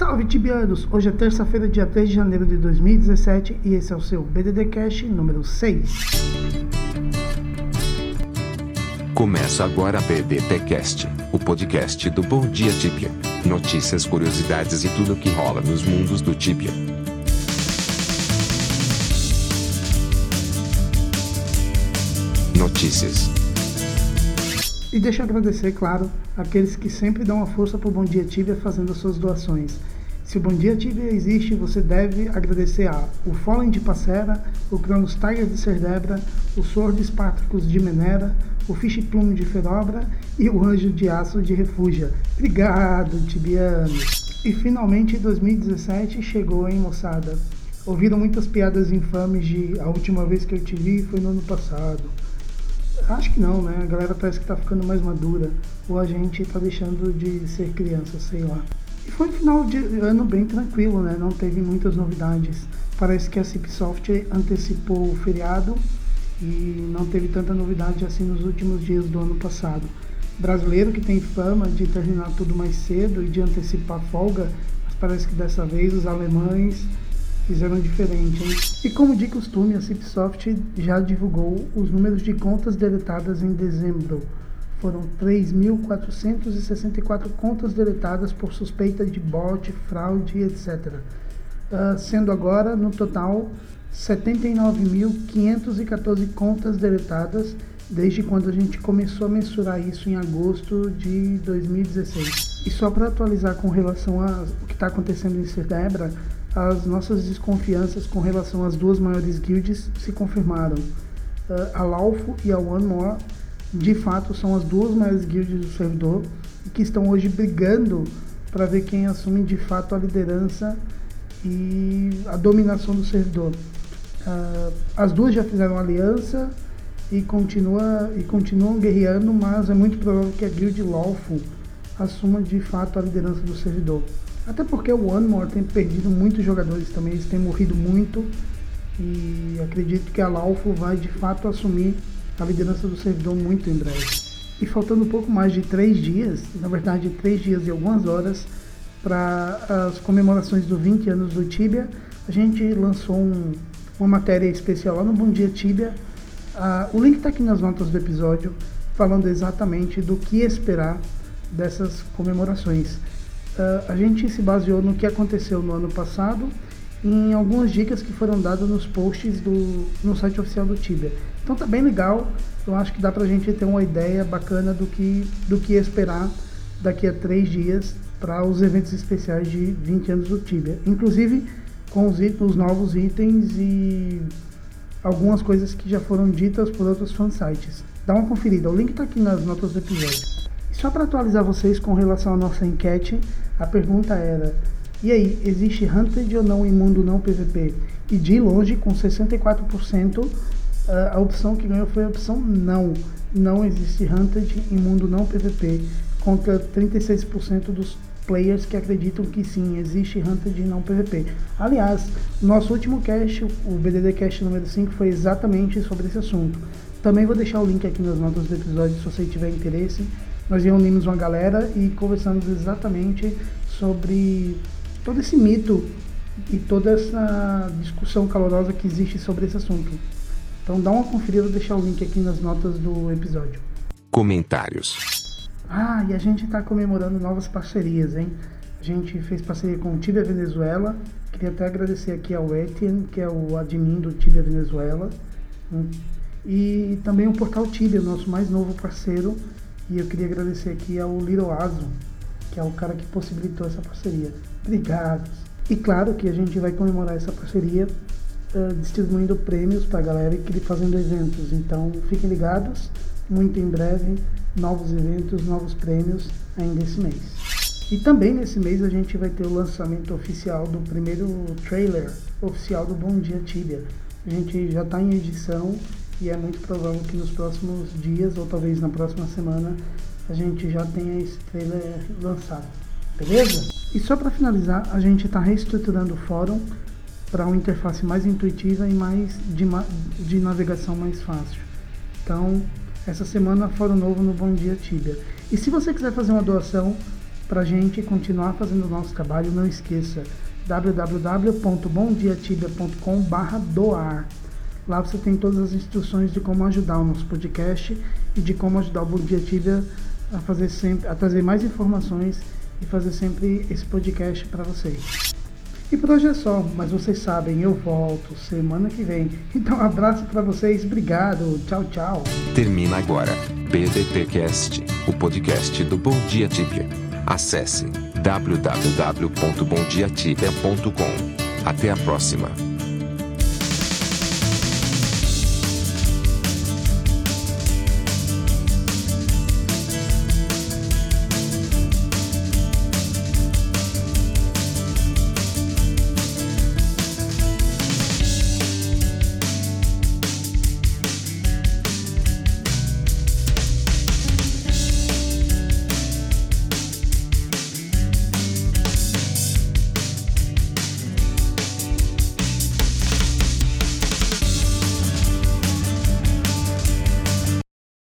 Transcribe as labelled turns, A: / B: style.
A: Salve tibianos! Hoje é terça-feira, dia 3 de janeiro de 2017 e esse é o seu BDD Cash número 6.
B: Começa agora a BDT Cast, o podcast do Bom Dia Tibia. Notícias, curiosidades e tudo o que rola nos mundos do Tibia. Notícias.
A: E deixa eu agradecer, claro, aqueles que sempre dão uma força para o Bom Dia Tibia fazendo as suas doações. Se o Bom Dia Tibia existe, você deve agradecer a o Fallen de Passera, o Cronos Tiger de Cerdebra, o Sword Spartacus de Menera, o Fish Plume de Ferobra e o Anjo de Aço de Refúgia. Obrigado, tibianos! E finalmente 2017 chegou, hein, moçada? Ouviram muitas piadas infames de a última vez que eu te vi foi no ano passado. Acho que não, né? A galera parece que tá ficando mais madura. Ou a gente tá deixando de ser criança, sei lá. E foi um final de ano bem tranquilo, né? Não teve muitas novidades. Parece que a Cipsoft antecipou o feriado e não teve tanta novidade assim nos últimos dias do ano passado. Brasileiro que tem fama de terminar tudo mais cedo e de antecipar folga, mas parece que dessa vez os alemães fizeram diferente, hein? E como de costume, a Cipsoft já divulgou os números de contas deletadas em dezembro. Foram 3.464 contas deletadas por suspeita de bot, fraude, etc. Uh, sendo agora, no total, 79.514 contas deletadas desde quando a gente começou a mensurar isso em agosto de 2016. E só para atualizar com relação ao que está acontecendo em Cedebra, as nossas desconfianças com relação às duas maiores guilds se confirmaram. Uh, a Laufo e a One More, de fato, são as duas maiores guilds do servidor e que estão hoje brigando para ver quem assume de fato a liderança e a dominação do servidor. Uh, as duas já fizeram aliança e, continua, e continuam guerreando, mas é muito provável que a guild Lawful assuma de fato a liderança do servidor. Até porque o One More tem perdido muitos jogadores também, eles têm morrido muito. E acredito que a Laufo vai de fato assumir a liderança do servidor muito em breve. E faltando um pouco mais de três dias, na verdade três dias e algumas horas, para as comemorações dos 20 anos do Tibia, a gente lançou um, uma matéria especial lá no Bom Dia Tibia. Uh, o link está aqui nas notas do episódio, falando exatamente do que esperar dessas comemorações. Uh, a gente se baseou no que aconteceu no ano passado em algumas dicas que foram dadas nos posts do, no site oficial do Tibia. Então tá bem legal, eu acho que dá pra gente ter uma ideia bacana do que, do que esperar daqui a três dias para os eventos especiais de 20 anos do Tibia. Inclusive com os, os novos itens e algumas coisas que já foram ditas por outros fansites. Dá uma conferida, o link está aqui nas notas do episódio. Só para atualizar vocês com relação à nossa enquete, a pergunta era: e aí, existe Hunted ou não em mundo não PVP? E de longe, com 64%, a opção que ganhou foi a opção não. Não existe Hunted em mundo não PVP, contra 36% dos players que acreditam que sim, existe Hunted em não PVP. Aliás, nosso último cast, o BDD Cast número 5, foi exatamente sobre esse assunto. Também vou deixar o link aqui nas notas do episódio se você tiver interesse nós reunimos uma galera e conversamos exatamente sobre todo esse mito e toda essa discussão calorosa que existe sobre esse assunto. Então dá uma conferida, vou deixar o link aqui nas notas do episódio.
B: Comentários.
A: Ah, e a gente está comemorando novas parcerias, hein? A gente fez parceria com o Tibia Venezuela. Queria até agradecer aqui ao Etienne, que é o admin do Tibia Venezuela. Hum. E também o Portal Tibia, nosso mais novo parceiro, e eu queria agradecer aqui ao Little Azo, que é o cara que possibilitou essa parceria. Obrigado. E claro que a gente vai comemorar essa parceria uh, distribuindo prêmios para a galera e fazendo eventos. Então fiquem ligados, muito em breve, novos eventos, novos prêmios ainda esse mês. E também nesse mês a gente vai ter o lançamento oficial do primeiro trailer oficial do Bom Dia Tibia. A gente já está em edição e é muito provável que nos próximos dias, ou talvez na próxima semana, a gente já tenha esse trailer lançado. Beleza? E só para finalizar, a gente está reestruturando o fórum para uma interface mais intuitiva e mais de, de navegação mais fácil. Então, essa semana fórum novo no Bom Dia Tibia. E se você quiser fazer uma doação Para a gente continuar fazendo o nosso trabalho, não esqueça www.bomdiatibia.com doar. Lá você tem todas as instruções de como ajudar o nosso podcast e de como ajudar o Bom Dia Tibia a fazer sempre, a trazer mais informações e fazer sempre esse podcast para vocês. E por hoje é só, mas vocês sabem, eu volto semana que vem. Então, um abraço para vocês, obrigado, tchau, tchau.
B: Termina agora BDTcast, o podcast do Bom Dia Tibia. Acesse www.bomdiatibia.com. Até a próxima.